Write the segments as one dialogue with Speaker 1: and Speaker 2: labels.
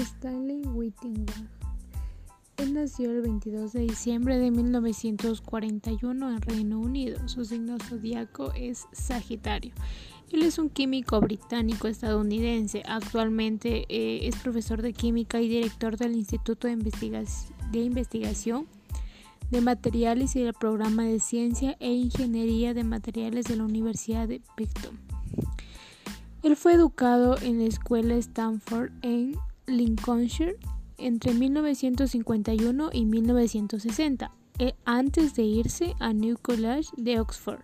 Speaker 1: Stanley Whittingham. Él nació el 22 de diciembre de 1941 en Reino Unido. Su signo zodiaco es Sagitario. Él es un químico británico estadounidense. Actualmente eh, es profesor de química y director del Instituto de, de Investigación de Materiales y del Programa de Ciencia e Ingeniería de Materiales de la Universidad de Picton. Él fue educado en la Escuela Stanford en Lincolnshire entre 1951 y 1960, eh, antes de irse a New College de Oxford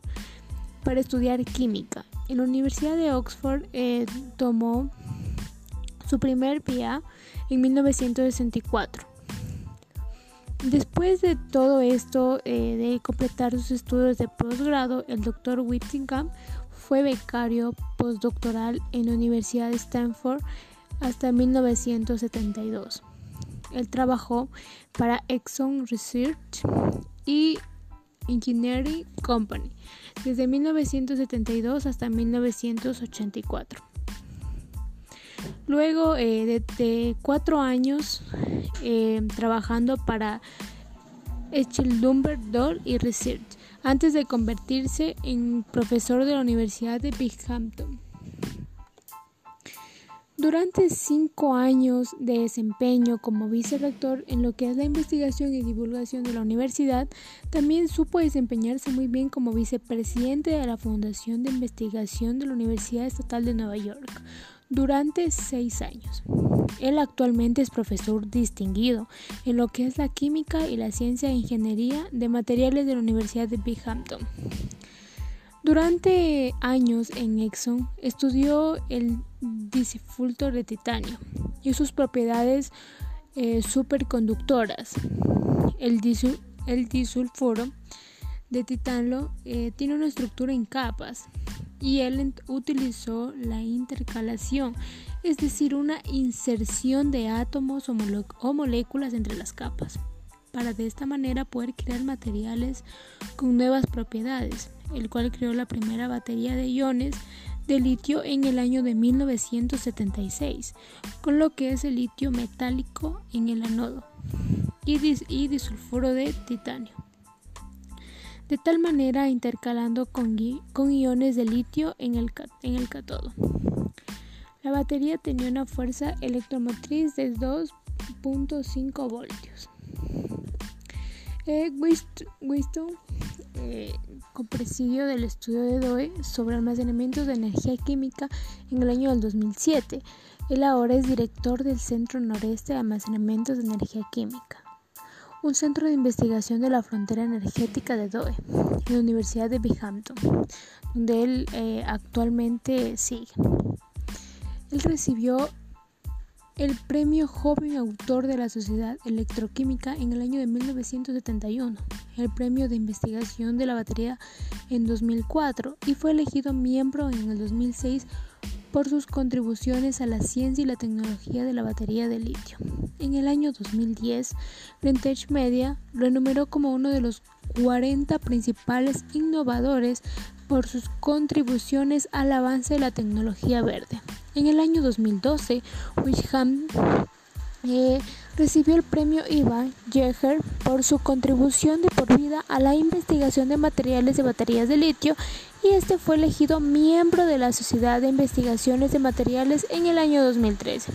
Speaker 1: para estudiar química. En la Universidad de Oxford eh, tomó su primer PA en 1964. Después de todo esto, eh, de completar sus estudios de posgrado, el doctor Whittingham fue becario postdoctoral en la Universidad de Stanford hasta 1972. Él trabajó para Exxon Research y Engineering Company desde 1972 hasta 1984. Luego eh, de, cuatro años eh, trabajando para Echelumber Doll y Research, antes de convertirse en profesor de la Universidad de Binghamton. Durante cinco años de desempeño como vicerrector en lo que es la investigación y divulgación de la universidad, también supo desempeñarse muy bien como vicepresidente de la Fundación de Investigación de la Universidad Estatal de Nueva York durante seis años. Él actualmente es profesor distinguido en lo que es la química y la ciencia e ingeniería de materiales de la Universidad de Binghamton. Durante años en Exxon estudió el disulfuro de titanio y sus propiedades eh, superconductoras. El, disulfuro de titanio eh, tiene una estructura en capas y él utilizó la intercalación, es decir, una inserción de átomos o, moléculas entre las capas, para de esta manera poder crear materiales con nuevas propiedades, el cual creó la primera batería de iones de litio en el año de 1976, con lo que es el litio metálico en el anodo y, y disulfuro de titanio de tal manera intercalando con, iones de litio en el, en el catodo. La batería tenía una fuerza electromotriz de 2.5 voltios. Eh, Winston, eh, presidio del estudio de DOE sobre almacenamientos de energía química en el año del 2007. Él ahora es director del Centro Noreste de Almacenamientos de Energía Química un centro de investigación de la frontera energética de DOE, en la Universidad de Binghamton, donde él eh, actualmente sigue. Él recibió el premio Joven Autor de la Sociedad Electroquímica en el año de 1971, el premio de investigación de la batería en 2004 y fue elegido miembro en el 2006 por sus contribuciones a la ciencia y la tecnología de la batería de litio. En el año 2010, Greentech Media lo enumeró como uno de los 40 principales innovadores por sus contribuciones al avance de la tecnología verde. En el año 2012, Wisham eh, recibió el premio Ivan Jäger por su contribución de por vida a la investigación de materiales de baterías de litio y este fue elegido miembro de la Sociedad de Investigaciones de Materiales en el año 2013,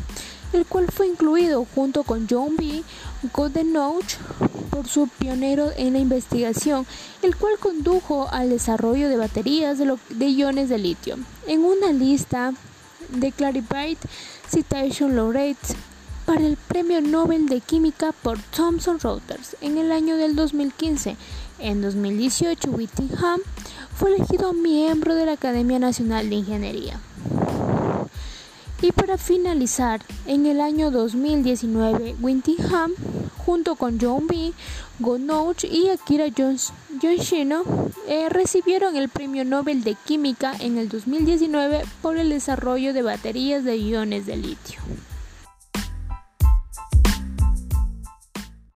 Speaker 1: el cual fue incluido junto con John B. Goodenough por su pionero en la investigación, el cual condujo al desarrollo de baterías de, iones de litio. En una lista de Clarified Citation Laureates para el Premio Nobel de Química por Thomson Reuters en el año del 2015. En 2018, Whittingham fue elegido miembro de la Academia Nacional de Ingeniería. Y para finalizar, en el año 2019, Whittingham, junto con John B. Gonouch y Akira Yoshino, eh, recibieron el Premio Nobel de Química en el 2019 por el desarrollo de baterías de iones de litio.